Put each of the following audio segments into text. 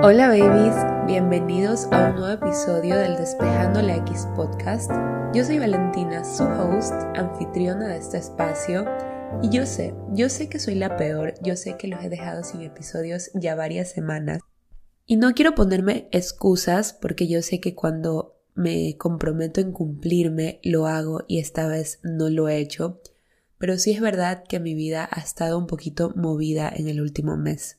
Hola babies, bienvenidos a un nuevo episodio del Despejando la X podcast. Yo soy Valentina, su host, anfitriona de este espacio. Y yo sé, yo sé que soy la peor, yo sé que los he dejado sin episodios ya varias semanas. Y no quiero ponerme excusas porque yo sé que cuando me comprometo en cumplirme, lo hago y esta vez no lo he hecho. Pero sí es verdad que mi vida ha estado un poquito movida en el último mes.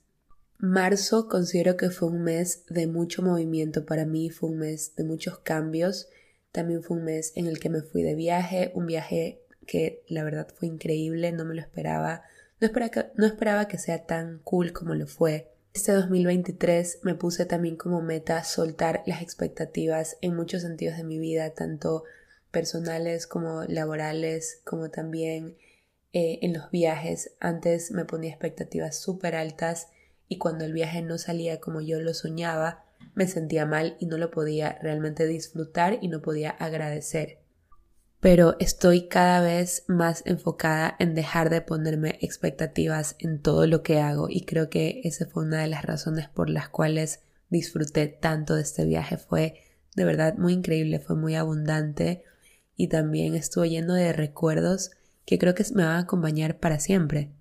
Marzo considero que fue un mes de mucho movimiento para mí, fue un mes de muchos cambios, también fue un mes en el que me fui de viaje, un viaje que la verdad fue increíble, no me lo esperaba, no esperaba que, sea tan cool como lo fue. Este 2023 me puse también como meta soltar las expectativas en muchos sentidos de mi vida, tanto personales como laborales, como también eh, en los viajes. Antes me ponía expectativas súper altas y cuando el viaje no salía como yo lo soñaba, me sentía mal y no lo podía realmente disfrutar y no podía agradecer. Pero estoy cada vez más enfocada en dejar de ponerme expectativas en todo lo que hago y creo que esa fue una de las razones por las cuales disfruté tanto de este viaje. Fue de verdad muy increíble, fue muy abundante y también estuvo lleno de recuerdos que creo que me van a acompañar para siempre.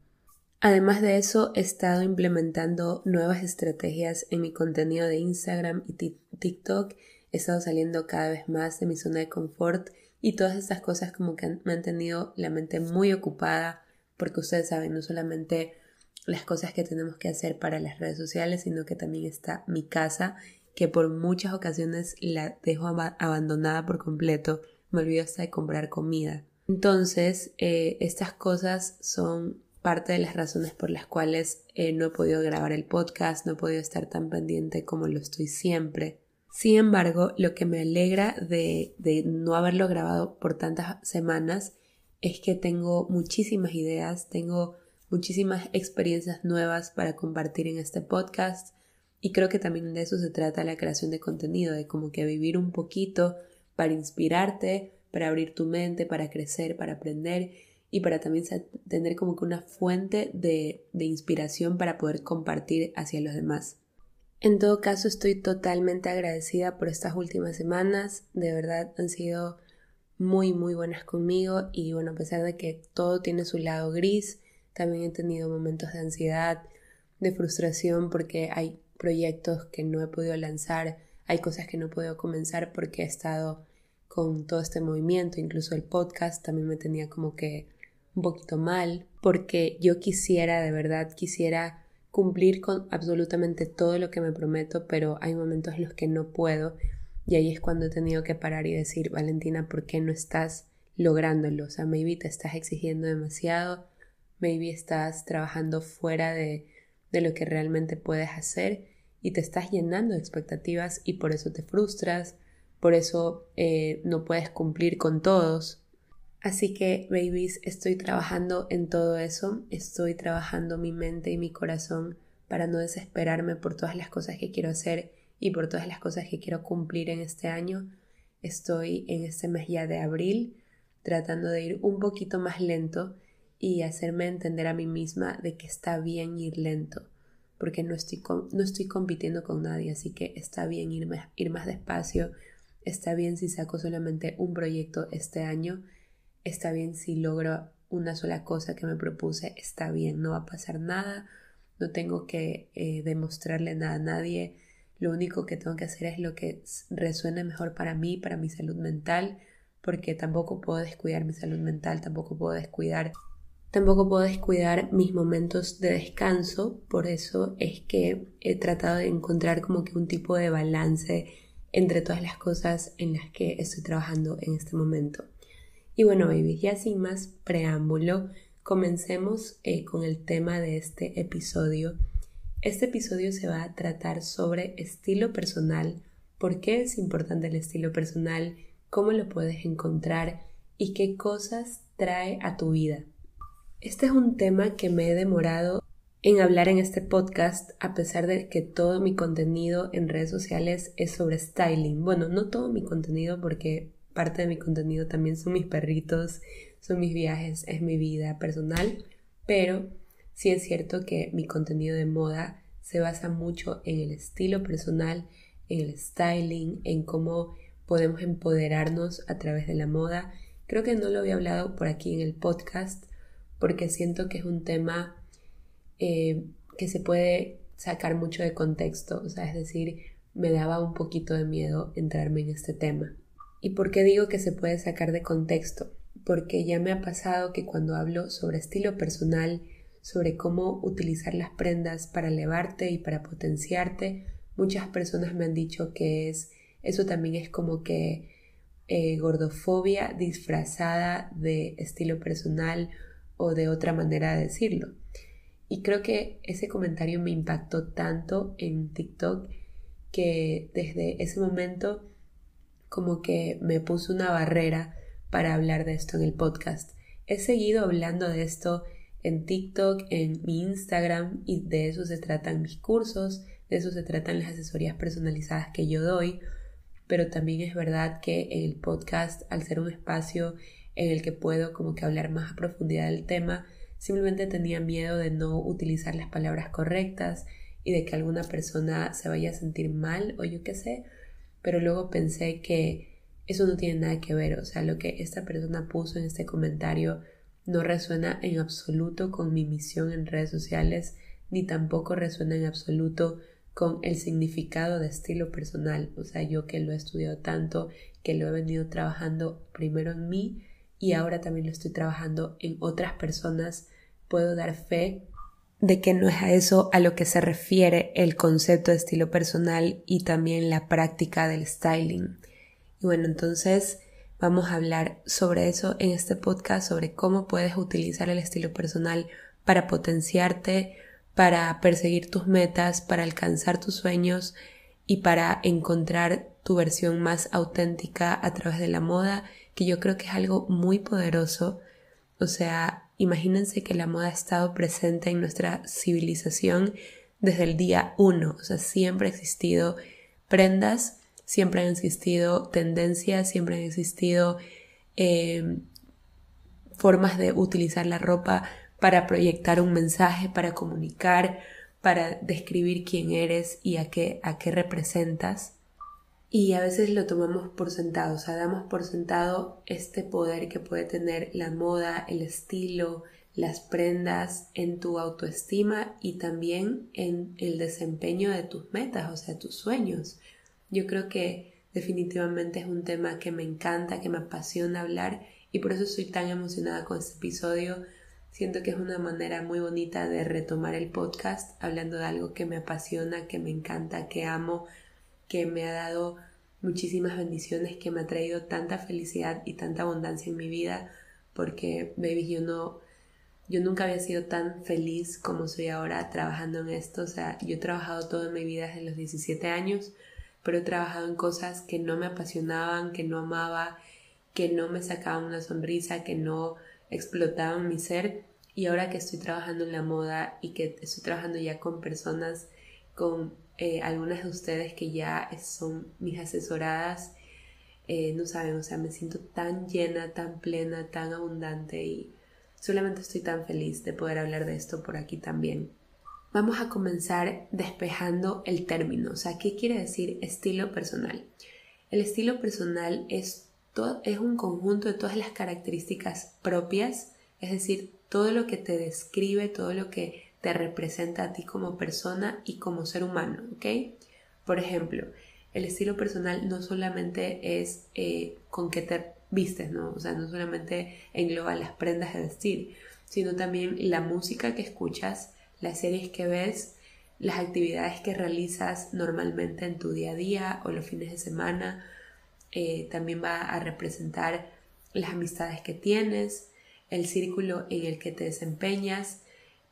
Además de eso, he estado implementando nuevas estrategias en mi contenido de Instagram y TikTok. He estado saliendo cada vez más de mi zona de confort y todas estas cosas como que me han tenido la mente muy ocupada porque ustedes saben, no solamente las cosas que tenemos que hacer para las redes sociales, sino que también está mi casa, que por muchas ocasiones la dejo abandonada por completo. Me olvido hasta de comprar comida. Entonces, eh, estas cosas son parte de las razones por las cuales eh, no he podido grabar el podcast, no he podido estar tan pendiente como lo estoy siempre. Sin embargo, lo que me alegra de, de no haberlo grabado por tantas semanas es que tengo muchísimas ideas, tengo muchísimas experiencias nuevas para compartir en este podcast y creo que también de eso se trata la creación de contenido, de como que vivir un poquito para inspirarte, para abrir tu mente, para crecer, para aprender y para también tener como que una fuente de, de inspiración para poder compartir hacia los demás. En todo caso, estoy totalmente agradecida por estas últimas semanas. De verdad han sido muy, muy buenas conmigo. Y bueno, a pesar de que todo tiene su lado gris, también he tenido momentos de ansiedad, de frustración, porque hay proyectos que no he podido lanzar, hay cosas que no he podido comenzar porque he estado con todo este movimiento, incluso el podcast también me tenía como que un poquito mal, porque yo quisiera, de verdad, quisiera cumplir con absolutamente todo lo que me prometo, pero hay momentos en los que no puedo y ahí es cuando he tenido que parar y decir, Valentina, ¿por qué no estás lográndolo? O sea, maybe te estás exigiendo demasiado, maybe estás trabajando fuera de, de lo que realmente puedes hacer y te estás llenando de expectativas y por eso te frustras, por eso eh, no puedes cumplir con todos, Así que, babies, estoy trabajando en todo eso, estoy trabajando mi mente y mi corazón para no desesperarme por todas las cosas que quiero hacer y por todas las cosas que quiero cumplir en este año. Estoy en este mes ya de abril tratando de ir un poquito más lento y hacerme entender a mí misma de que está bien ir lento, porque no estoy, no estoy compitiendo con nadie, así que está bien ir, ir más despacio, está bien si saco solamente un proyecto este año está bien si logro una sola cosa que me propuse, está bien, no va a pasar nada, no tengo que eh, demostrarle nada a nadie, lo único que tengo que hacer es lo que resuene mejor para mí, para mi salud mental, porque tampoco puedo descuidar mi salud mental, tampoco puedo descuidar Tampoco puedo descuidar mis momentos de descanso, por eso es que he tratado de encontrar como que un tipo de balance entre todas las cosas en las que estoy trabajando en este momento. Y bueno, baby, ya sin más preámbulo, comencemos eh, con el tema de este episodio. Este episodio se va a tratar sobre estilo personal, por qué es importante el estilo personal, cómo lo puedes encontrar y qué cosas trae a tu vida. Este es un tema que me he demorado en hablar en este podcast a pesar de que todo mi contenido en redes sociales es sobre styling. Bueno, no todo mi contenido porque parte de mi contenido también son mis perritos, son mis viajes, es mi vida personal, pero sí es cierto que mi contenido de moda se basa mucho en el estilo personal, en el styling, en cómo podemos empoderarnos a través de la moda. Creo que no lo había hablado por aquí en el podcast porque siento que es un tema eh, que se puede sacar mucho de contexto, o sea, es decir, me daba un poquito de miedo entrarme en este tema. ¿Y por qué digo que se puede sacar de contexto? Porque ya me ha pasado que cuando hablo sobre estilo personal, sobre cómo utilizar las prendas para elevarte y para potenciarte, muchas personas me han dicho que es eso también es como que eh, gordofobia disfrazada de estilo personal o de otra manera de decirlo. Y creo que ese comentario me impactó tanto en TikTok que desde ese momento como que me puso una barrera para hablar de esto en el podcast. He seguido hablando de esto en TikTok, en mi Instagram y de eso se tratan mis cursos, de eso se tratan las asesorías personalizadas que yo doy, pero también es verdad que en el podcast, al ser un espacio en el que puedo como que hablar más a profundidad del tema, simplemente tenía miedo de no utilizar las palabras correctas y de que alguna persona se vaya a sentir mal o yo qué sé, pero luego pensé que eso no tiene nada que ver, o sea, lo que esta persona puso en este comentario no resuena en absoluto con mi misión en redes sociales, ni tampoco resuena en absoluto con el significado de estilo personal, o sea, yo que lo he estudiado tanto, que lo he venido trabajando primero en mí y ahora también lo estoy trabajando en otras personas, puedo dar fe de que no es a eso a lo que se refiere el concepto de estilo personal y también la práctica del styling. Y bueno, entonces vamos a hablar sobre eso en este podcast, sobre cómo puedes utilizar el estilo personal para potenciarte, para perseguir tus metas, para alcanzar tus sueños y para encontrar tu versión más auténtica a través de la moda, que yo creo que es algo muy poderoso. O sea, imagínense que la moda ha estado presente en nuestra civilización desde el día uno, o sea, siempre ha existido prendas, siempre han existido tendencias, siempre han existido eh, formas de utilizar la ropa para proyectar un mensaje, para comunicar, para describir quién eres y a qué, a qué representas. Y a veces lo tomamos por sentado, o sea, damos por sentado este poder que puede tener la moda, el estilo, las prendas en tu autoestima y también en el desempeño de tus metas, o sea, tus sueños. Yo creo que definitivamente es un tema que me encanta, que me apasiona hablar y por eso estoy tan emocionada con este episodio. Siento que es una manera muy bonita de retomar el podcast hablando de algo que me apasiona, que me encanta, que amo, que me ha dado muchísimas bendiciones, que me ha traído tanta felicidad y tanta abundancia en mi vida, porque, baby, yo no, yo nunca había sido tan feliz como soy ahora trabajando en esto. O sea, yo he trabajado toda mi vida desde los 17 años, pero he trabajado en cosas que no me apasionaban, que no amaba, que no me sacaban una sonrisa, que no explotaban mi ser. Y ahora que estoy trabajando en la moda y que estoy trabajando ya con personas, con eh, algunas de ustedes que ya son mis asesoradas, eh, no saben, o sea, me siento tan llena, tan plena, tan abundante y solamente estoy tan feliz de poder hablar de esto por aquí también. Vamos a comenzar despejando el término, o sea, ¿qué quiere decir estilo personal? El estilo personal es, es un conjunto de todas las características propias, es decir, todo lo que te describe, todo lo que te representa a ti como persona y como ser humano, ¿ok? Por ejemplo, el estilo personal no solamente es eh, con qué te vistes, ¿no? O sea, no solamente engloba las prendas de vestir, sino también la música que escuchas, las series que ves, las actividades que realizas normalmente en tu día a día o los fines de semana. Eh, también va a representar las amistades que tienes, el círculo en el que te desempeñas,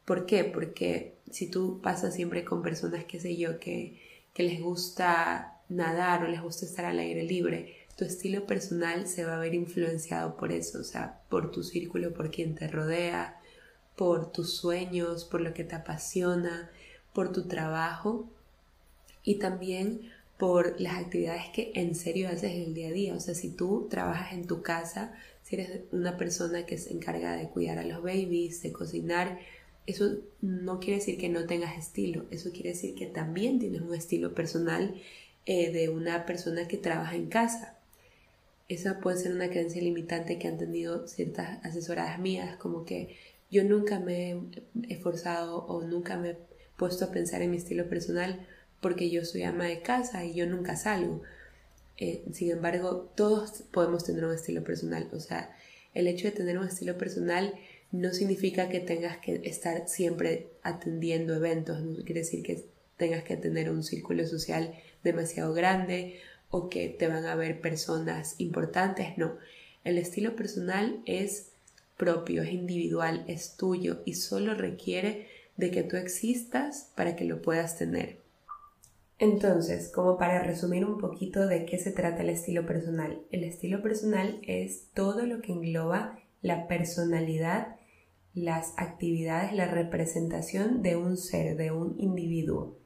¿Por qué? Porque si tú pasas siempre con personas, qué sé yo, que, que les gusta nadar o les gusta estar al aire libre, tu estilo personal se va a ver influenciado por eso, o sea, por tu círculo, por quien te rodea, por tus sueños, por lo que te apasiona, por tu trabajo y también por las actividades que en serio haces el día a día. O sea, si tú trabajas en tu casa, si eres una persona que se encarga de cuidar a los babies, de cocinar, eso no quiere decir que no tengas estilo, eso quiere decir que también tienes un estilo personal eh, de una persona que trabaja en casa. Esa puede ser una creencia limitante que han tenido ciertas asesoradas mías, como que yo nunca me he esforzado o nunca me he puesto a pensar en mi estilo personal porque yo soy ama de casa y yo nunca salgo. Eh, sin embargo, todos podemos tener un estilo personal. O sea, el hecho de tener un estilo personal no significa que tengas que estar siempre atendiendo eventos, no quiere decir que tengas que tener un círculo social demasiado grande o que te van a ver personas importantes, no. El estilo personal es propio, es individual, es tuyo y solo requiere de que tú existas para que lo puedas tener. Entonces, como para resumir un poquito de qué se trata el estilo personal, el estilo personal es todo lo que engloba la personalidad, las actividades, la representación de un ser, de un individuo,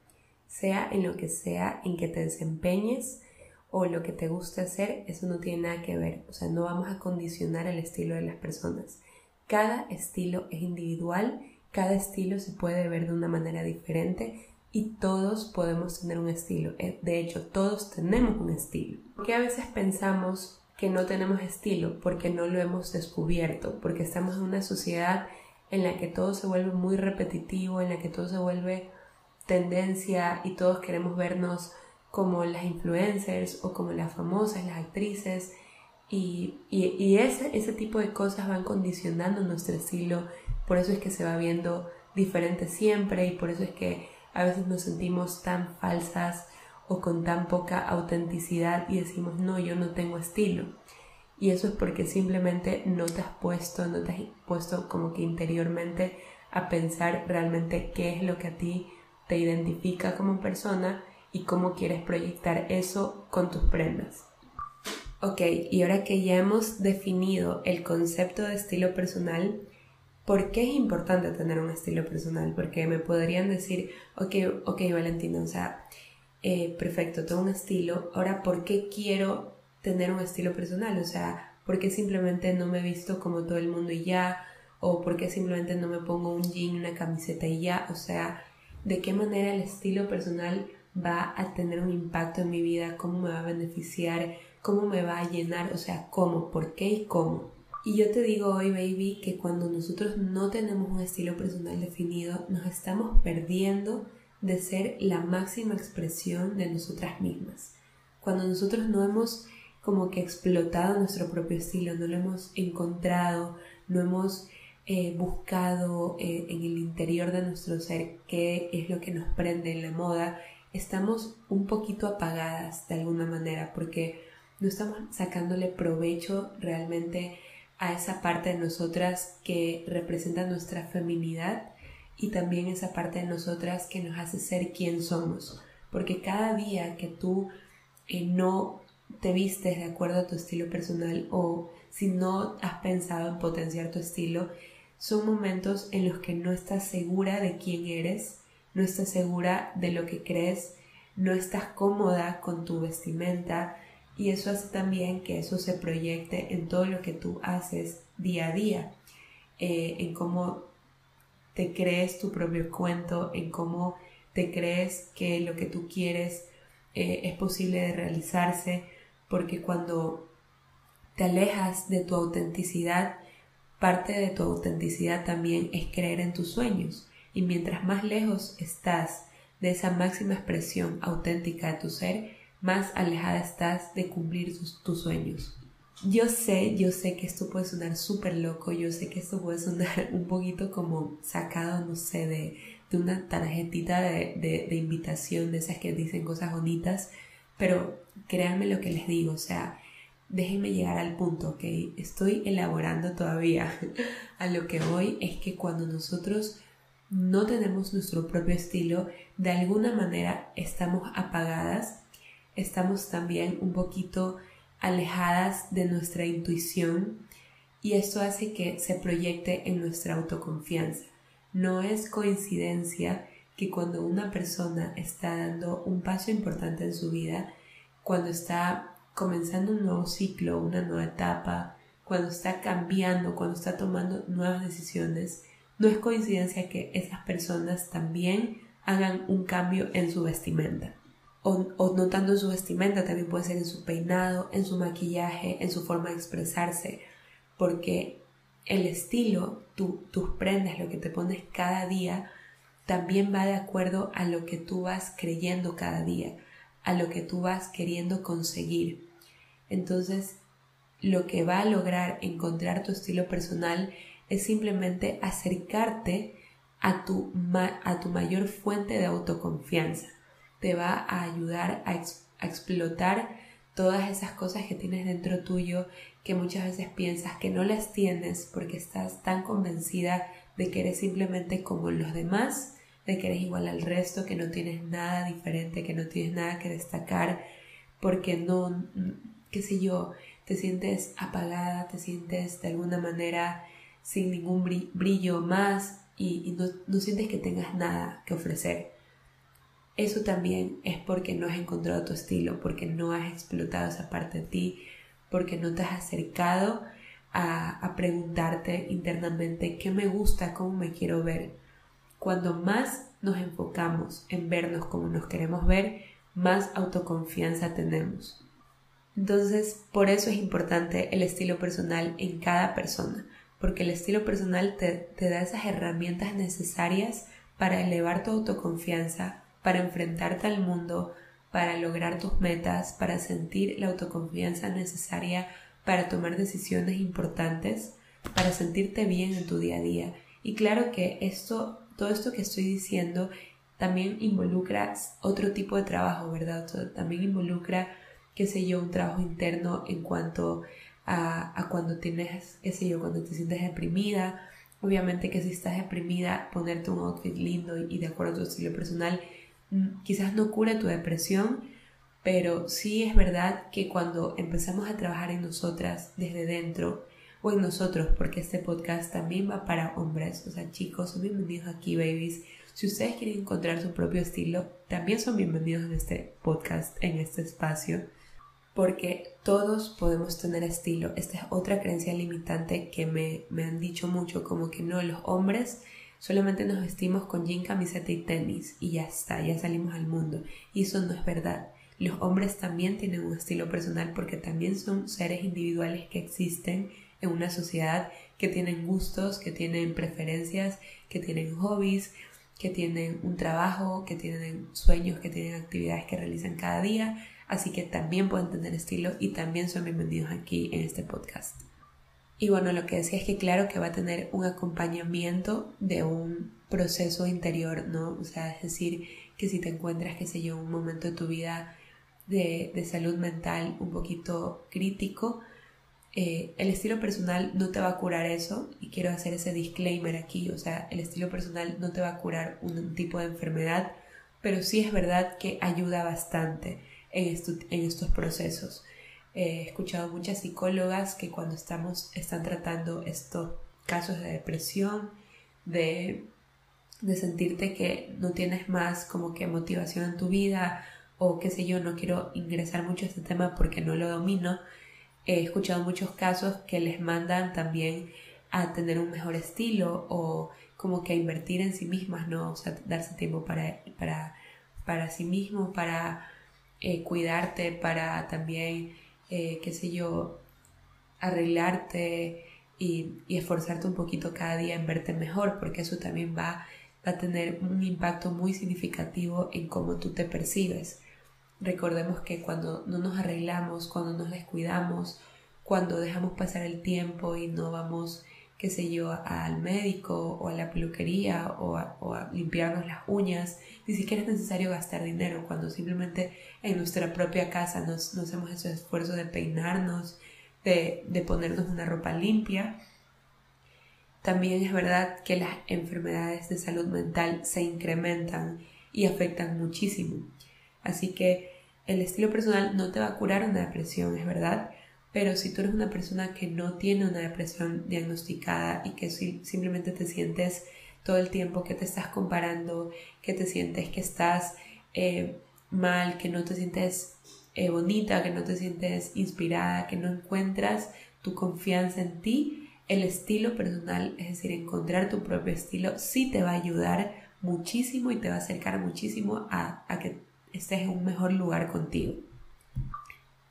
sea en lo que sea en que te desempeñes o lo que te guste hacer, eso no tiene nada que ver, o sea, no vamos a condicionar el estilo de las personas. Cada estilo es individual, cada estilo se puede ver de una manera diferente y todos podemos tener un estilo. Eh, de hecho, todos tenemos un estilo. Porque a veces pensamos que no tenemos estilo porque no lo hemos descubierto, porque estamos en una sociedad en la que todo se vuelve muy repetitivo, en la que todo se vuelve tendencia y todos queremos vernos como las influencers o como las famosas, las actrices. Y, y, ese, ese tipo de cosas van condicionando nuestro estilo, por eso es que se va viendo diferente siempre y por eso es que a veces nos sentimos tan falsas o con tan poca autenticidad y decimos, no, yo no tengo estilo. Y eso es porque simplemente no te has puesto, no te has puesto como que interiormente a pensar realmente qué es lo que a ti te identifica como persona y cómo quieres proyectar eso con tus prendas. Ok, y ahora que ya hemos definido el concepto de estilo personal, ¿Por qué es importante tener un estilo personal? Porque me podrían decir, ok, ok, Valentina, o sea, eh, perfecto, tengo un estilo, ahora, ¿por qué quiero tener un estilo personal? O sea, ¿por qué simplemente no me visto como todo el mundo y ya? ¿O por qué simplemente no me pongo un jean, una camiseta y ya? O sea, ¿de qué manera el estilo personal va a tener un impacto en mi vida? ¿Cómo me va a beneficiar? ¿Cómo me va a llenar? O sea, ¿cómo? ¿Por qué y cómo? Y yo te digo hoy, baby, que cuando nosotros no tenemos un estilo personal definido, nos estamos perdiendo de ser la máxima expresión de nosotras mismas. Cuando nosotros no hemos como que explotado nuestro propio estilo, no lo hemos encontrado, no hemos eh, buscado eh, en el interior de nuestro ser qué es lo que nos prende en la moda, estamos un poquito apagadas de alguna manera porque no estamos sacándole provecho realmente a esa parte de nosotras que representa nuestra feminidad y también esa parte de nosotras que nos hace ser quien somos. Porque cada día que tú eh, no te vistes de acuerdo a tu estilo personal o si no has pensado en potenciar tu estilo, son momentos en los que no estás segura de quién eres, no estás segura de lo que crees, no estás cómoda con tu vestimenta, y eso hace también que eso se proyecte en todo lo que tú haces día a día, eh, en cómo te crees tu propio cuento, en cómo te crees que lo que tú quieres eh, es posible de realizarse, porque cuando te alejas de tu autenticidad, parte de tu autenticidad también es creer en tus sueños. Y mientras más lejos estás de esa máxima expresión auténtica de tu ser, más alejada estás de cumplir tus, sueños. Yo sé, yo sé que esto puede sonar súper loco, yo sé que esto puede sonar un poquito como sacado, no sé, de, una tarjetita de, de, invitación, de esas que dicen cosas bonitas, pero créanme lo que les digo, o sea, déjenme llegar al punto, ¿ok? Estoy elaborando todavía. A lo que voy es que cuando nosotros no tenemos nuestro propio estilo, de alguna manera estamos apagadas estamos también un poquito alejadas de nuestra intuición y esto hace que se proyecte en nuestra autoconfianza. No es coincidencia que cuando una persona está dando un paso importante en su vida, cuando está comenzando un nuevo ciclo, una nueva etapa, cuando está cambiando, cuando está tomando nuevas decisiones, no es coincidencia que esas personas también hagan un cambio en su vestimenta. O, o, no tanto en su vestimenta, también puede ser en su peinado, en su maquillaje, en su forma de expresarse, porque el estilo, tus prendas, lo que te pones cada día, también va de acuerdo a lo que tú vas creyendo cada día, a lo que tú vas queriendo conseguir. Entonces, lo que va a lograr encontrar tu estilo personal es simplemente acercarte a tu, a tu mayor fuente de autoconfianza. Te va a ayudar a, a explotar todas esas cosas que tienes dentro tuyo que muchas veces piensas que no las tienes porque estás tan convencida de que eres simplemente como los demás, de que eres igual al resto, que no tienes nada diferente, que no tienes nada que destacar, porque no, qué sé yo, te sientes apagada, te sientes de alguna manera sin ningún brillo más y, no, no sientes que tengas nada que ofrecer. Eso también es porque no has encontrado tu estilo, porque no has explotado esa parte de ti, porque no te has acercado a, a, preguntarte internamente qué me gusta, cómo me quiero ver. Cuando más nos enfocamos en vernos como nos queremos ver, más autoconfianza tenemos. Entonces, por eso es importante el estilo personal en cada persona, porque el estilo personal te, da esas herramientas necesarias para elevar tu autoconfianza, para enfrentarte al mundo, para lograr tus metas, para sentir la autoconfianza necesaria para tomar decisiones importantes, para sentirte bien en tu día a día. Y claro que esto, todo esto que estoy diciendo también involucra otro tipo de trabajo, ¿verdad? También involucra qué sé yo, un trabajo interno en cuanto a, a cuando tienes, qué sé yo, cuando te sientes deprimida. Obviamente que si estás deprimida, ponerte un outfit lindo y, de acuerdo a tu estilo personal mm, quizás no cure tu depresión, pero sí es verdad que cuando empezamos a trabajar en nosotras desde dentro, o en nosotros, porque este podcast también va para hombres, o sea, chicos, son bienvenidos aquí, babies. Si ustedes quieren encontrar su propio estilo, también son bienvenidos en este podcast, en este espacio porque todos podemos tener estilo. Esta es otra creencia limitante que me, me, han dicho mucho, como que no, los hombres solamente nos vestimos con jean, camiseta y tenis y ya está, ya salimos al mundo. Y eso no es verdad. Los hombres también tienen un estilo personal porque también son seres individuales que existen en una sociedad que tienen gustos, que tienen preferencias, que tienen hobbies, que tienen un trabajo, que tienen sueños, que tienen actividades que realizan cada día así que también pueden tener estilo y también son bienvenidos aquí en este podcast. Y bueno, lo que decía es que claro que va a tener un acompañamiento de un proceso interior, ¿no? O sea, es decir, que si te encuentras, qué sé yo, un momento de tu vida de, de salud mental un poquito crítico, eh, el estilo personal no te va a curar eso y quiero hacer ese disclaimer aquí, o sea, el estilo personal no te va a curar un tipo de enfermedad, pero sí es verdad que ayuda bastante en, estos procesos. he escuchado muchas psicólogas que cuando estamos, están tratando estos casos de depresión, de, de sentirte que no tienes más como que motivación en tu vida o qué sé yo, no quiero ingresar mucho a este tema porque no lo domino, he escuchado muchos casos que les mandan también a tener un mejor estilo o como que a invertir en sí mismas, ¿no? O sea, darse tiempo para, para, para sí mismo, para eh, cuidarte, para también, eh, qué sé yo, arreglarte y, esforzarte un poquito cada día en verte mejor, porque eso también va, va a tener un impacto muy significativo en cómo tú te percibes. Recordemos que cuando no nos arreglamos, cuando nos descuidamos, cuando dejamos pasar el tiempo y no vamos qué sé yo, al médico o a la peluquería o a, limpiarnos las uñas. Ni siquiera es necesario gastar dinero cuando simplemente en nuestra propia casa nos, hacemos ese esfuerzo de peinarnos, de, de ponernos una ropa limpia. También es verdad que las enfermedades de salud mental se incrementan y afectan muchísimo. Así que el estilo personal no te va a curar una depresión, es verdad, pero si tú eres una persona que no tiene una depresión diagnosticada y que simplemente te sientes todo el tiempo que te estás comparando, que te sientes que estás eh, mal, que no te sientes eh, bonita, que no te sientes inspirada, que no encuentras tu confianza en ti, el estilo personal, es decir, encontrar tu propio estilo, sí te va a ayudar muchísimo y te va a acercar muchísimo a, a que estés en un mejor lugar contigo.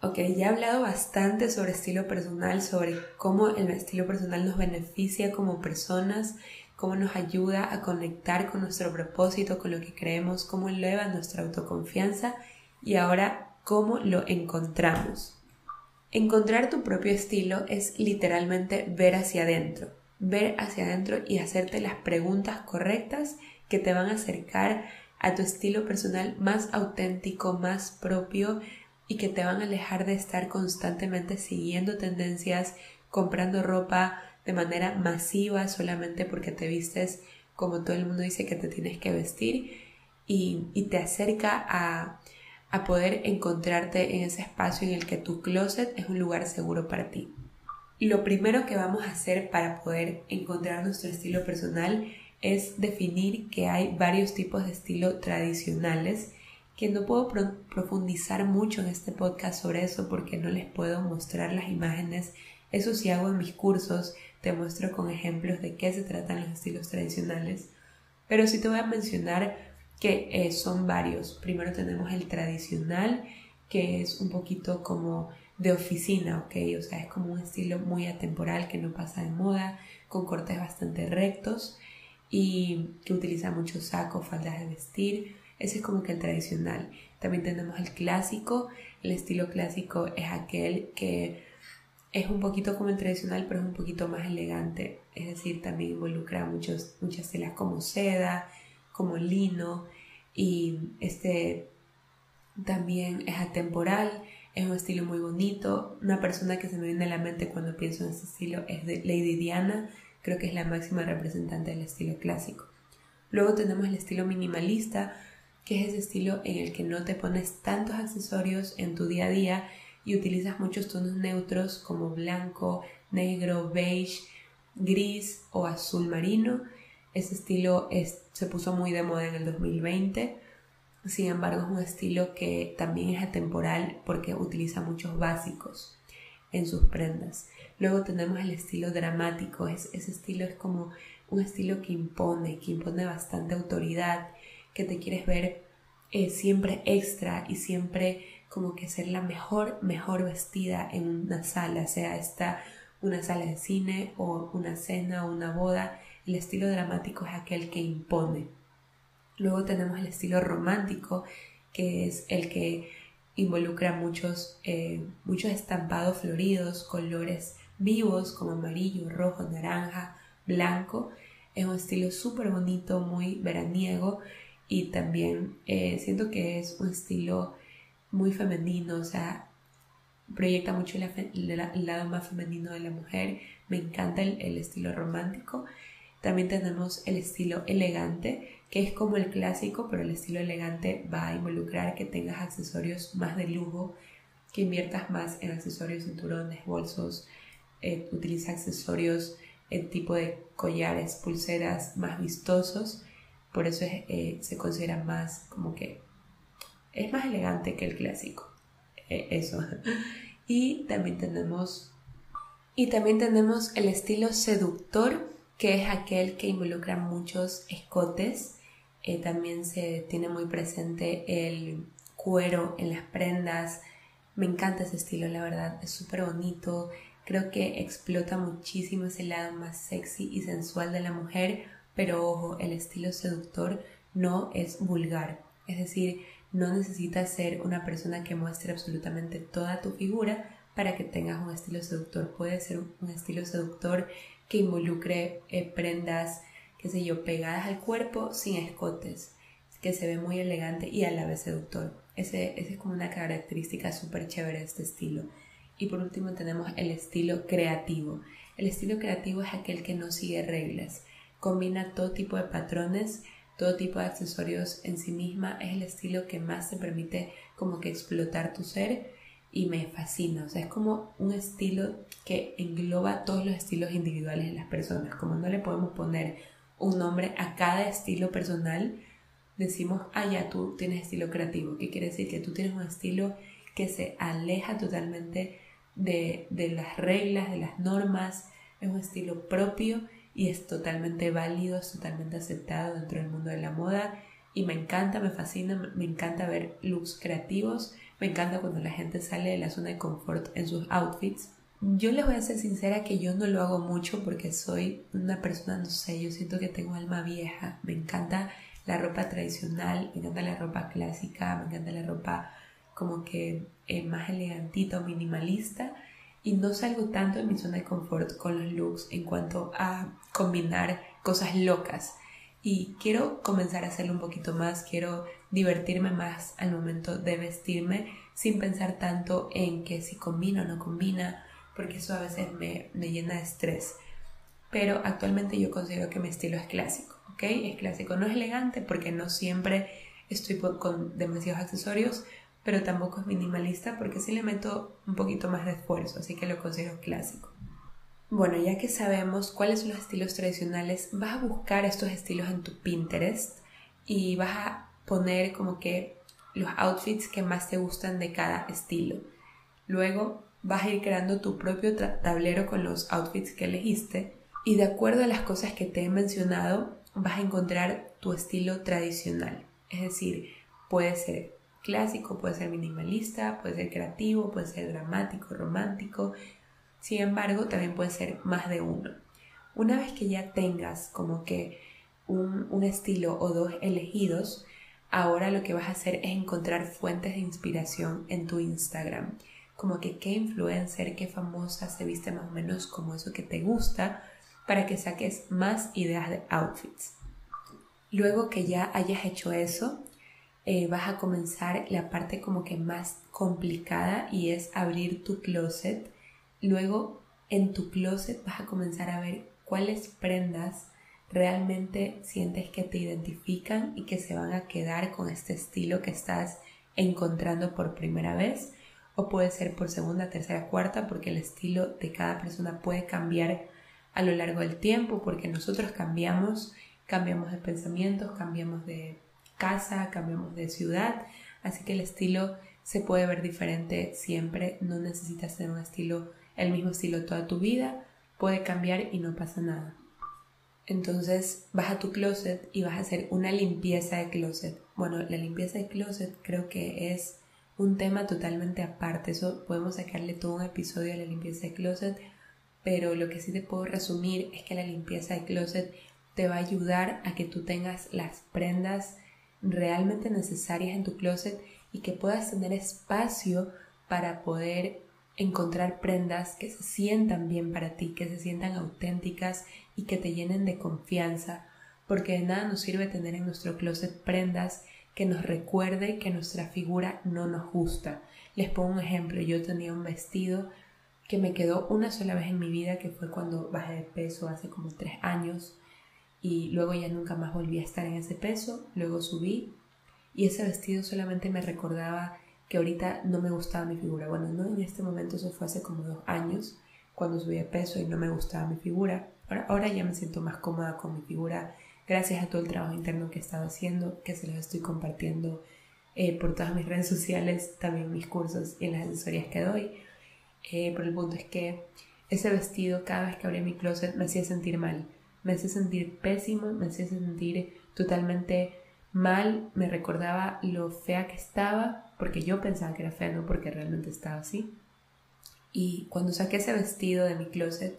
Ok, ya he hablado bastante sobre estilo personal, sobre cómo el estilo personal nos beneficia como personas, cómo nos ayuda a conectar con nuestro propósito, con lo que creemos, cómo eleva nuestra autoconfianza y ahora cómo lo encontramos. Encontrar tu propio estilo es literalmente ver hacia adentro, ver hacia adentro y hacerte las preguntas correctas que te van a acercar a tu estilo personal más auténtico, más propio, y que te van a alejar de estar constantemente siguiendo tendencias, comprando ropa de manera masiva solamente porque te vistes como todo el mundo dice que te tienes que vestir y, te acerca a, a poder encontrarte en ese espacio en el que tu closet es un lugar seguro para ti. Lo primero que vamos a hacer para poder encontrar nuestro estilo personal es definir que hay varios tipos de estilo tradicionales que no puedo profundizar mucho en este podcast sobre eso porque no les puedo mostrar las imágenes. Eso sí hago en mis cursos, te muestro con ejemplos de qué se tratan los estilos tradicionales. Pero sí te voy a mencionar que eh, son varios. Primero tenemos el tradicional, que es un poquito como de oficina, ¿ok? O sea, es como un estilo muy atemporal que no pasa de moda, con cortes bastante rectos y que utiliza muchos sacos, faldas de vestir ese es como que el tradicional. También tenemos el clásico. El estilo clásico es aquel que es un poquito como el tradicional, pero es un poquito más elegante. Es decir, también involucra muchos, muchas telas como seda, como lino. Y este también es atemporal, es un estilo muy bonito. Una persona que se me viene a la mente cuando pienso en este estilo es de Lady Diana. Creo que es la máxima representante del estilo clásico. Luego tenemos el estilo minimalista, que es ese estilo en el que no te pones tantos accesorios en tu día a día y utilizas muchos tonos neutros como blanco, negro, beige, gris o azul marino. Ese estilo se puso muy de moda en el 2020. Sin embargo, es un estilo que también es atemporal porque utiliza muchos básicos en sus prendas. Luego tenemos el estilo dramático. ese estilo es como un estilo que impone, que impone bastante autoridad que te quieres ver eh, siempre extra y siempre como que ser la mejor, mejor vestida en una sala, sea esta una sala de cine o una cena o una boda. El estilo dramático es aquel que impone. Luego tenemos el estilo romántico, que es el que involucra muchos, eh, muchos estampados floridos, colores vivos como amarillo, rojo, naranja, blanco. Es un estilo súper bonito, muy veraniego y también eh, siento que es un estilo muy femenino, o sea, proyecta mucho el, lado más femenino de la mujer, me encanta el, el, estilo romántico. También tenemos el estilo elegante, que es como el clásico, pero el estilo elegante va a involucrar que tengas accesorios más de lujo, que inviertas más en accesorios, cinturones, bolsos, eh, utiliza accesorios en tipo de collares, pulseras más vistosos por eso eh, se considera más como que es más elegante que el clásico. E, eso. Y también tenemos y también tenemos el estilo seductor, que es aquel que involucra muchos escotes. Eh, también se tiene muy presente el cuero en las prendas. Me encanta ese estilo, la verdad, es súper bonito. Creo que explota muchísimo ese lado más sexy y sensual de la mujer pero ojo, el estilo seductor no es vulgar, es decir, no necesitas ser una persona que muestre absolutamente toda tu figura para que tengas un estilo seductor. Puede ser un estilo seductor que involucre eh, prendas, qué sé yo, pegadas al cuerpo sin escotes, que se ve muy elegante y a la vez seductor. Ese, ese es como una característica súper chévere de este estilo. Y por último tenemos el estilo creativo. El estilo creativo es aquel que no sigue reglas. Combina todo tipo de patrones, todo tipo de accesorios en sí misma, es el estilo que más te permite como que explotar tu ser y me fascina, o sea, es como un estilo que engloba todos los estilos individuales en las personas, como no le podemos poner un nombre a cada estilo personal, decimos, ah, ya tú tienes estilo creativo, que quiere decir que tú tienes un estilo que se aleja totalmente de, de las reglas, de las normas, es un estilo propio y es totalmente válido, es totalmente aceptado dentro del mundo de la moda y me encanta, me fascina, me encanta ver looks creativos, me encanta cuando la gente sale de la zona de confort en sus outfits. Yo les voy a ser sincera que yo no lo hago mucho porque soy una persona, no sé, yo siento que tengo alma vieja, me encanta la ropa tradicional, me encanta la ropa clásica, me encanta la ropa como que eh, más elegantita minimalista y no salgo tanto de mi zona de confort con los looks en cuanto a combinar cosas locas y quiero comenzar a hacerlo un poquito más, quiero divertirme más al momento de vestirme sin pensar tanto en que si combina o no combina, porque eso a veces me, me llena de estrés. Pero actualmente yo considero que mi estilo es clásico, ¿ok? Es clásico, no es elegante porque no siempre estoy con demasiados accesorios, pero tampoco es minimalista porque sí le meto un poquito más de esfuerzo, así que lo considero clásico. Bueno, ya que sabemos cuáles son los estilos tradicionales, vas a buscar estos estilos en tu Pinterest y vas a poner como que los outfits que más te gustan de cada estilo. Luego vas a ir creando tu propio tablero con los outfits que elegiste y de acuerdo a las cosas que te he mencionado vas a encontrar tu estilo tradicional. Es decir, puede ser clásico, puede ser minimalista, puede ser creativo, puede ser dramático, romántico, sin embargo, también puede ser más de uno. Una vez que ya tengas como que un, estilo o dos elegidos, ahora lo que vas a hacer es encontrar fuentes de inspiración en tu Instagram. Como que qué influencer, qué famosa se viste más o menos como eso que te gusta para que saques más ideas de outfits. Luego que ya hayas hecho eso, eh, vas a comenzar la parte como que más complicada y es abrir tu closet. Luego, en tu closet vas a comenzar a ver cuáles prendas realmente sientes que te identifican y que se van a quedar con este estilo que estás encontrando por primera vez. O puede ser por segunda, tercera, cuarta porque el estilo de cada persona puede cambiar a lo largo del tiempo porque nosotros cambiamos, cambiamos de pensamientos, cambiamos de casa, cambiamos de ciudad, así que el estilo se puede ver diferente siempre, no necesitas tener un estilo el mismo estilo toda tu vida, puede cambiar y no pasa nada. Entonces vas a tu closet y vas a hacer una limpieza de closet. Bueno, la limpieza de closet creo que es un tema totalmente aparte. Eso podemos sacarle todo un episodio a la limpieza de closet, pero lo que sí te puedo resumir es que la limpieza de closet te va a ayudar a que tú tengas las prendas realmente necesarias en tu closet y que puedas tener espacio para poder encontrar prendas que se sientan bien para ti, que se sientan auténticas y que te llenen de confianza, porque de nada nos sirve tener en nuestro closet prendas que nos recuerde que nuestra figura no nos gusta. Les pongo un ejemplo, yo tenía un vestido que me quedó una sola vez en mi vida, que fue cuando bajé de peso hace como tres años, y luego ya nunca más volví a estar en ese peso, luego subí, y ese vestido solamente me recordaba que ahorita no me gustaba mi figura. Bueno, no en este momento, eso fue hace como dos años, cuando subí de peso y no me gustaba mi figura. Ahora, ahora ya me siento más cómoda con mi figura gracias a todo el trabajo interno que he estado haciendo, que se los estoy compartiendo eh, por todas mis redes sociales, también mis cursos y las asesorías que doy. Eh, pero el punto es que ese vestido cada vez que abría mi closet me hacía sentir mal, me hacía sentir pésimo, me hacía sentir totalmente mal, me recordaba lo fea que estaba porque yo pensaba que era fea, no porque realmente estaba así. Y cuando saqué ese vestido de mi closet,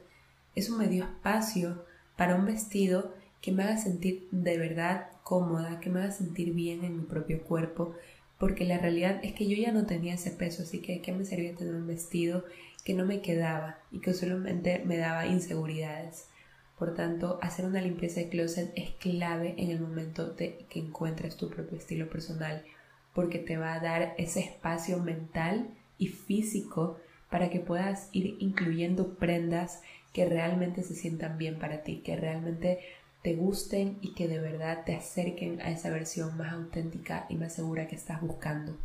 eso me dio espacio para un vestido que me haga sentir de verdad cómoda, que me haga sentir bien en mi propio cuerpo, porque la realidad es que yo ya no tenía ese peso, así que ¿qué me servía tener un vestido que no me quedaba y que solamente me daba inseguridades? Por tanto, hacer una limpieza de closet es clave en el momento de que encuentres tu propio estilo personal porque te va a dar ese espacio mental y físico para que puedas ir incluyendo prendas que realmente se sientan bien para ti, que realmente te gusten y que de verdad te acerquen a esa versión más auténtica y más segura que estás buscando.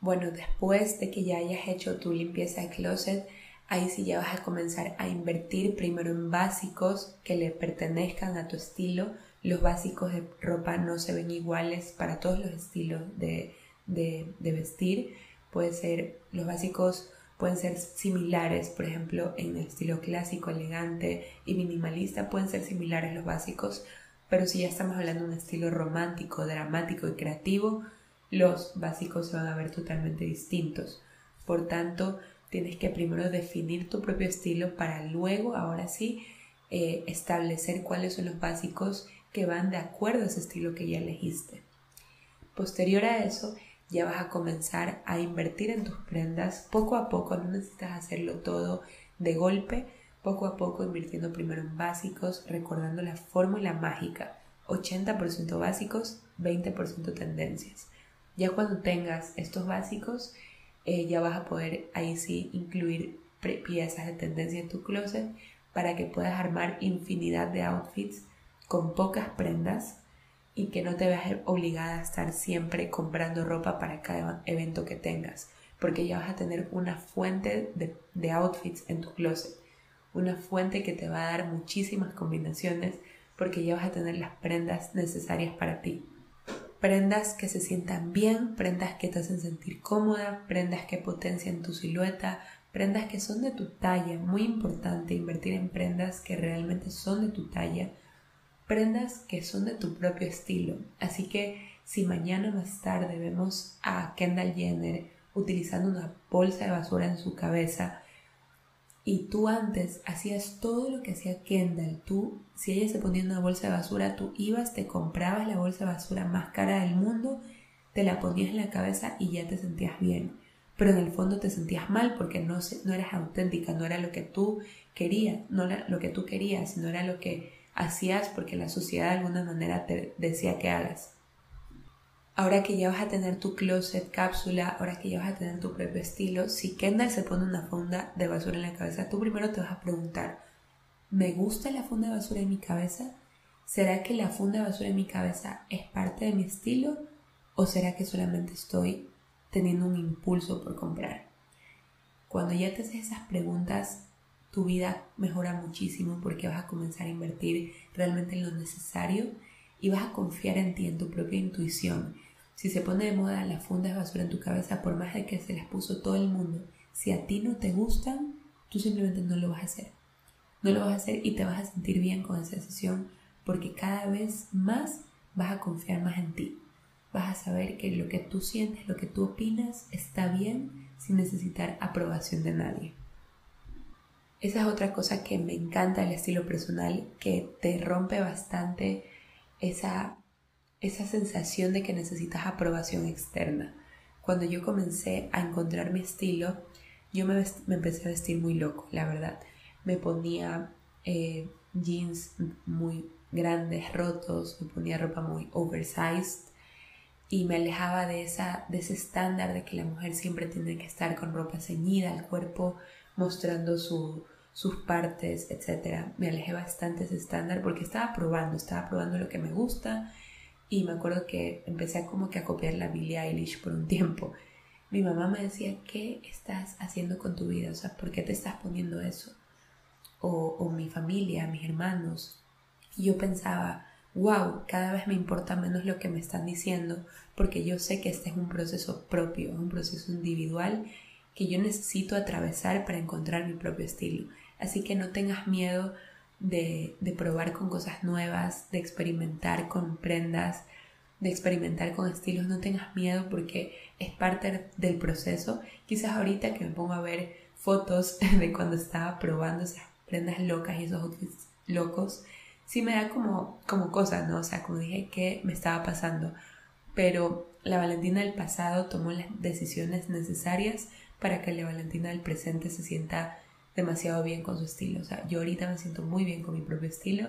Bueno, después de que ya hayas hecho tu limpieza de closet, ahí sí ya vas a comenzar a invertir primero en básicos que le pertenezcan a tu estilo, los básicos de ropa no se ven iguales para todos los estilos de, vestir. Puede ser los básicos pueden ser similares, por ejemplo, en el estilo clásico, elegante y minimalista pueden ser similares los básicos, pero si ya estamos hablando de un estilo romántico, dramático y creativo, los básicos se van a ver totalmente distintos. Por tanto, tienes que primero definir tu propio estilo para luego, ahora sí, eh, establecer cuáles son los básicos que van de acuerdo a ese estilo que ya elegiste. Posterior a eso, ya vas a comenzar a invertir en tus prendas poco a poco, no necesitas hacerlo todo de golpe, poco a poco invirtiendo primero en básicos, recordando la fórmula mágica, 80% básicos, 20% tendencias. Ya cuando tengas estos básicos, eh, ya vas a poder ahí sí incluir piezas de tendencia en tu closet para que puedas armar infinidad de outfits con pocas prendas y que no te veas obligada a estar siempre comprando ropa para cada evento que tengas, porque ya vas a tener una fuente de, de outfits en tu closet, una fuente que te va a dar muchísimas combinaciones porque ya vas a tener las prendas necesarias para ti. Prendas que se sientan bien, prendas que te hacen sentir cómoda, prendas que potencian tu silueta, prendas que son de tu talla. Muy importante invertir en prendas que realmente son de tu talla prendas que son de tu propio estilo. Así que si mañana más tarde vemos a Kendall Jenner utilizando una bolsa de basura en su cabeza y tú antes hacías todo lo que hacía Kendall, tú si ella se ponía una bolsa de basura, tú ibas, te comprabas la bolsa de basura más cara del mundo, te la ponías en la cabeza y ya te sentías bien. Pero en el fondo te sentías mal porque no, no eras auténtica, no era lo que tú querías, no era lo que tú querías, sino era lo que hacías porque la sociedad de alguna manera te decía que hagas. Ahora que ya vas a tener tu closet cápsula, ahora que ya vas a tener tu propio estilo, si Kendall se pone una funda de basura en la cabeza, tú primero te vas a preguntar, ¿me gusta la funda de basura en mi cabeza? ¿Será que la funda de basura en mi cabeza es parte de mi estilo? ¿O será que solamente estoy teniendo un impulso por comprar? Cuando ya te haces esas preguntas, tu vida mejora muchísimo porque vas a comenzar a invertir realmente en lo necesario y vas a confiar en ti, en tu propia intuición. Si se pone de moda las fundas basura en tu cabeza, por más de que se las puso todo el mundo, si a ti no te gustan, tú simplemente no lo vas a hacer. No lo vas a hacer y te vas a sentir bien con esa decisión porque cada vez más vas a confiar más en ti. Vas a saber que lo que tú sientes, lo que tú opinas está bien sin necesitar aprobación de nadie. Esa es otra cosa que me encanta del estilo personal, que te rompe bastante esa, esa sensación de que necesitas aprobación externa. Cuando yo comencé a encontrar mi estilo, yo me, empecé a vestir muy loco, la verdad. Me ponía eh, jeans muy grandes, rotos, me ponía ropa muy oversized y me alejaba de, esa, de ese estándar de que la mujer siempre tiene que estar con ropa ceñida al cuerpo, mostrando su, sus partes, etc. Me alejé bastante de ese estándar porque estaba probando, estaba probando lo que me gusta y me acuerdo que empecé como que a copiar la Billie Eilish por un tiempo. Mi mamá me decía, ¿qué estás haciendo con tu vida? O sea, ¿por qué te estás poniendo eso? O, o mi familia, mis hermanos. Y yo pensaba, wow, cada vez me importa menos lo que me están diciendo porque yo sé que este es un proceso propio, un proceso individual que yo necesito atravesar para encontrar mi propio estilo. Así que no tengas miedo de, probar con cosas nuevas, de experimentar con prendas, de experimentar con estilos. No tengas miedo porque es parte del proceso. Quizás ahorita que me pongo a ver fotos de cuando estaba probando esas prendas locas y esos outfits locos, sí me da como, como cosas, ¿no? O sea, como dije, ¿qué me estaba pasando? Pero la Valentina del pasado tomó las decisiones necesarias para que la Valentina del presente se sienta demasiado bien con su estilo. O sea, yo ahorita me siento muy bien con mi propio estilo.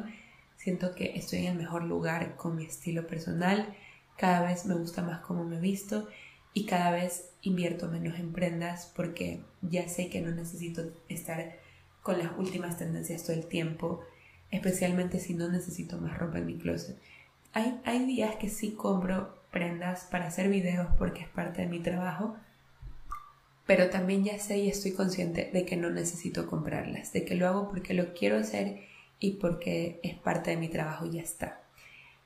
Siento que estoy en el mejor lugar con mi estilo personal. Cada vez me gusta más cómo me visto y cada vez invierto menos en prendas porque ya sé que no necesito estar con las últimas tendencias todo el tiempo, especialmente si no necesito más ropa en mi closet. Hay, hay días que sí compro prendas para hacer videos porque es parte de mi trabajo, pero también ya sé y estoy consciente de que no necesito comprarlas, de que lo hago porque lo quiero hacer y porque es parte de mi trabajo y ya está.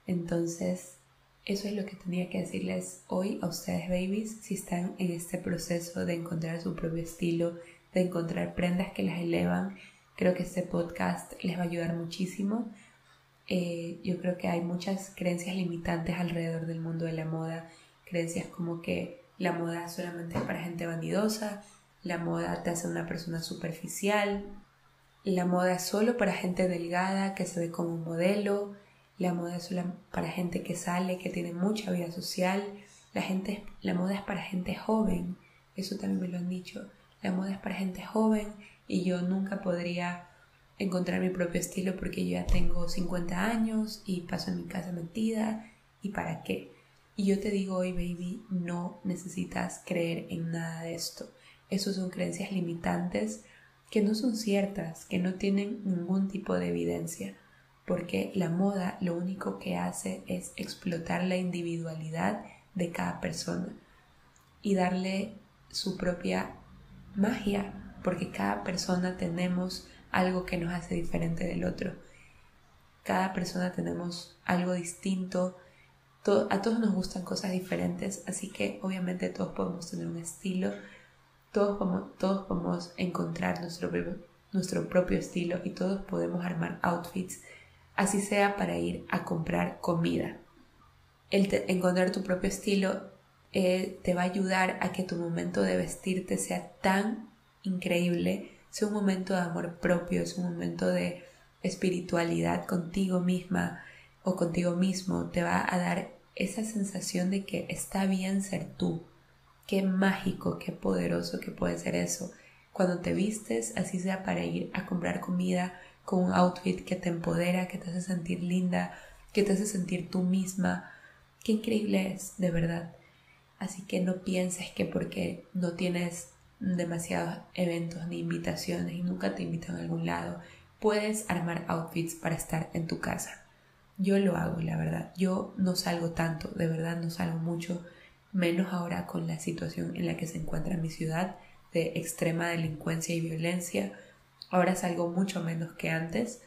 Entonces, eso es lo que tenía que decirles hoy a ustedes, babies, si están en este proceso de encontrar su propio estilo, de encontrar prendas que las elevan. Creo que este podcast les va a ayudar muchísimo. Eh, yo creo que hay muchas creencias limitantes alrededor del mundo de la moda. Creencias como que la moda solamente es para gente vanidosa, la moda te hace una persona superficial, la moda es solo para gente delgada que se ve como un modelo, la moda es solo para gente que sale, que tiene mucha vida social, la, gente, la moda es para gente joven, eso también me lo han dicho, la moda es para gente joven y yo nunca podría encontrar mi propio estilo porque yo ya tengo 50 años y paso en mi casa metida y para qué. Y yo te digo hoy, baby, no necesitas creer en nada de esto. Esas son creencias limitantes que no son ciertas, que no tienen ningún tipo de evidencia porque la moda lo único que hace es explotar la individualidad de cada persona y darle su propia magia, porque cada persona tenemos algo que nos hace diferente del otro. Cada persona tenemos algo distinto, a todos nos gustan cosas diferentes, así que obviamente todos podemos tener un estilo, todos podemos, todos podemos encontrar nuestro, nuestro propio estilo y todos podemos armar outfits así sea para ir a comprar comida. El encontrar tu propio estilo eh, te va a ayudar a que tu momento de vestirte sea tan increíble, sea un momento de amor propio, es un momento de espiritualidad contigo misma o contigo mismo, te va a dar esa sensación de que está bien ser tú. Qué mágico, qué poderoso que puede ser eso. Cuando te vistes, así sea para ir a comprar comida, con un outfit que te empodera, que te hace sentir linda, que te hace sentir tú misma. Qué increíble es, de verdad. Así que no pienses que porque no tienes demasiados eventos ni invitaciones y nunca te invitan a algún lado, puedes armar outfits para estar en tu casa. Yo lo hago, la verdad. Yo no salgo tanto, de verdad no salgo mucho, menos ahora con la situación en la que se encuentra mi ciudad de extrema delincuencia y violencia Ahora salgo mucho menos que antes,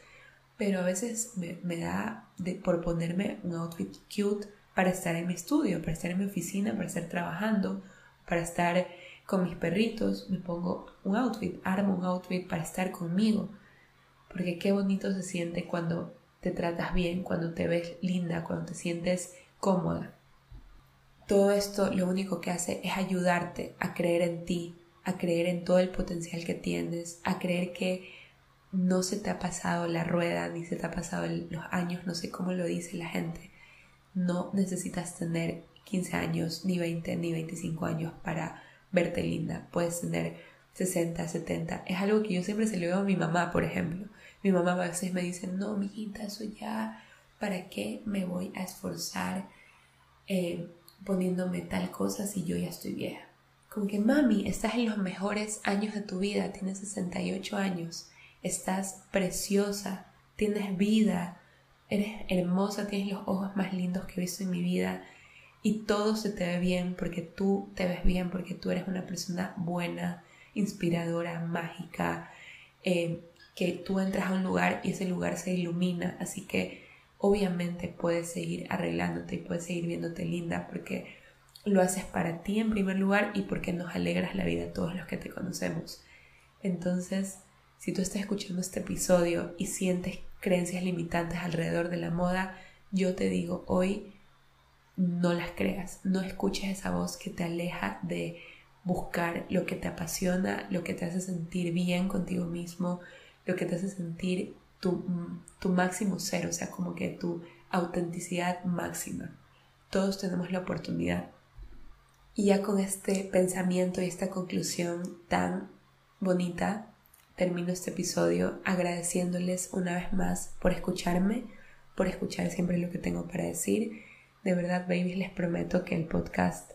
pero a veces me, da por ponerme un outfit cute para estar en mi estudio, para estar en mi oficina, para estar trabajando, para estar con mis perritos. Me pongo un outfit, armo un outfit para estar conmigo. Porque qué bonito se siente cuando te tratas bien, cuando te ves linda, cuando te sientes cómoda. Todo esto lo único que hace es ayudarte a creer en ti, a creer en todo el potencial que tienes, a creer que no se te ha pasado la rueda, ni se te ha pasado los años, no sé cómo lo dice la gente. No necesitas tener 15 años, ni 20, ni 25 años para verte linda. Puedes tener 60, 70. Es algo que yo siempre se lo veo a mi mamá, por ejemplo. Mi mamá a veces me dice, no, mijita, eso ya, ¿para qué me voy a esforzar eh, poniéndome tal cosa si yo ya estoy vieja? con que mami, estás en los mejores años de tu vida, tienes 68 años, estás preciosa, tienes vida, eres hermosa, tienes los ojos más lindos que he visto en mi vida y todo se te ve bien porque tú te ves bien, porque tú eres una persona buena, inspiradora, mágica, eh, que tú entras a un lugar y ese lugar se ilumina, así que obviamente puedes seguir arreglándote y puedes seguir viéndote linda porque lo haces para ti en primer lugar y porque nos alegras la vida a todos los que te conocemos. Entonces, si tú estás escuchando este episodio y sientes creencias limitantes alrededor de la moda, yo te digo hoy, no las creas, no escuches esa voz que te aleja de buscar lo que te apasiona, lo que te hace sentir bien contigo mismo, lo que te hace sentir tu, tu máximo ser, o sea, como que tu autenticidad máxima. Todos tenemos la oportunidad y ya con este pensamiento y esta conclusión tan bonita, termino este episodio agradeciéndoles una vez más por escucharme, por escuchar siempre lo que tengo para decir. De verdad, babies, les prometo que el podcast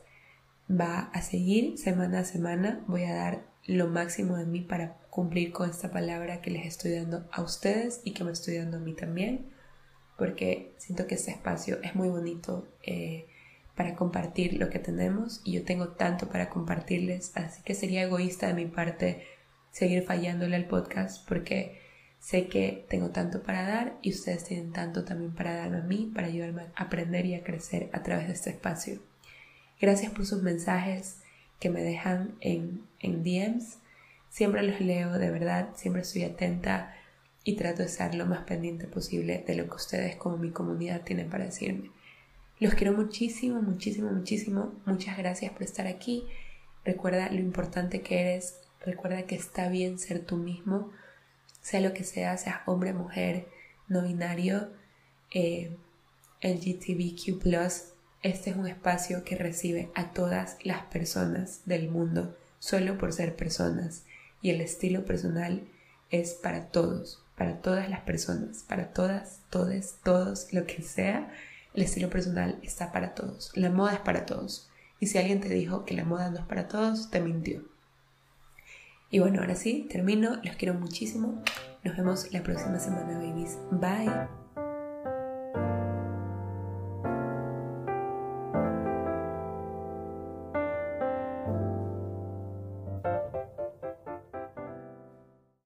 va a seguir semana a semana. Voy a dar lo máximo de mí para cumplir con esta palabra que les estoy dando a ustedes y que me estoy dando a mí también, porque siento que este espacio es muy bonito. Eh, para compartir lo que tenemos y yo tengo tanto para compartirles, así que sería egoísta de mi parte seguir fallándole al podcast porque Sé que tengo tanto para dar y ustedes tienen tanto también para darme a mí, para ayudarme a aprender y a crecer a través de este espacio. Gracias por sus mensajes que me dejan en, en DMs. Siempre los leo, de verdad, siempre estoy atenta y trato de ser lo más pendiente posible de lo que ustedes como mi comunidad tienen para decirme. Los quiero muchísimo, muchísimo, muchísimo. Muchas gracias por estar aquí. Recuerda lo importante que eres. Recuerda que está bien ser tú mismo, sea lo que sea, seas hombre, mujer, no binario, eh, LGTBQ. Este es un espacio que recibe a todas las personas del mundo solo por ser personas. Y el estilo personal es para todos, para todas las personas, para todas, todes, todos, lo que sea el estilo personal está para todos. La moda es para todos. Y si alguien te dijo que la moda no es para todos, te mintió. Y bueno, ahora sí, termino. Los quiero muchísimo. Nos vemos la próxima semana, babies. Bye.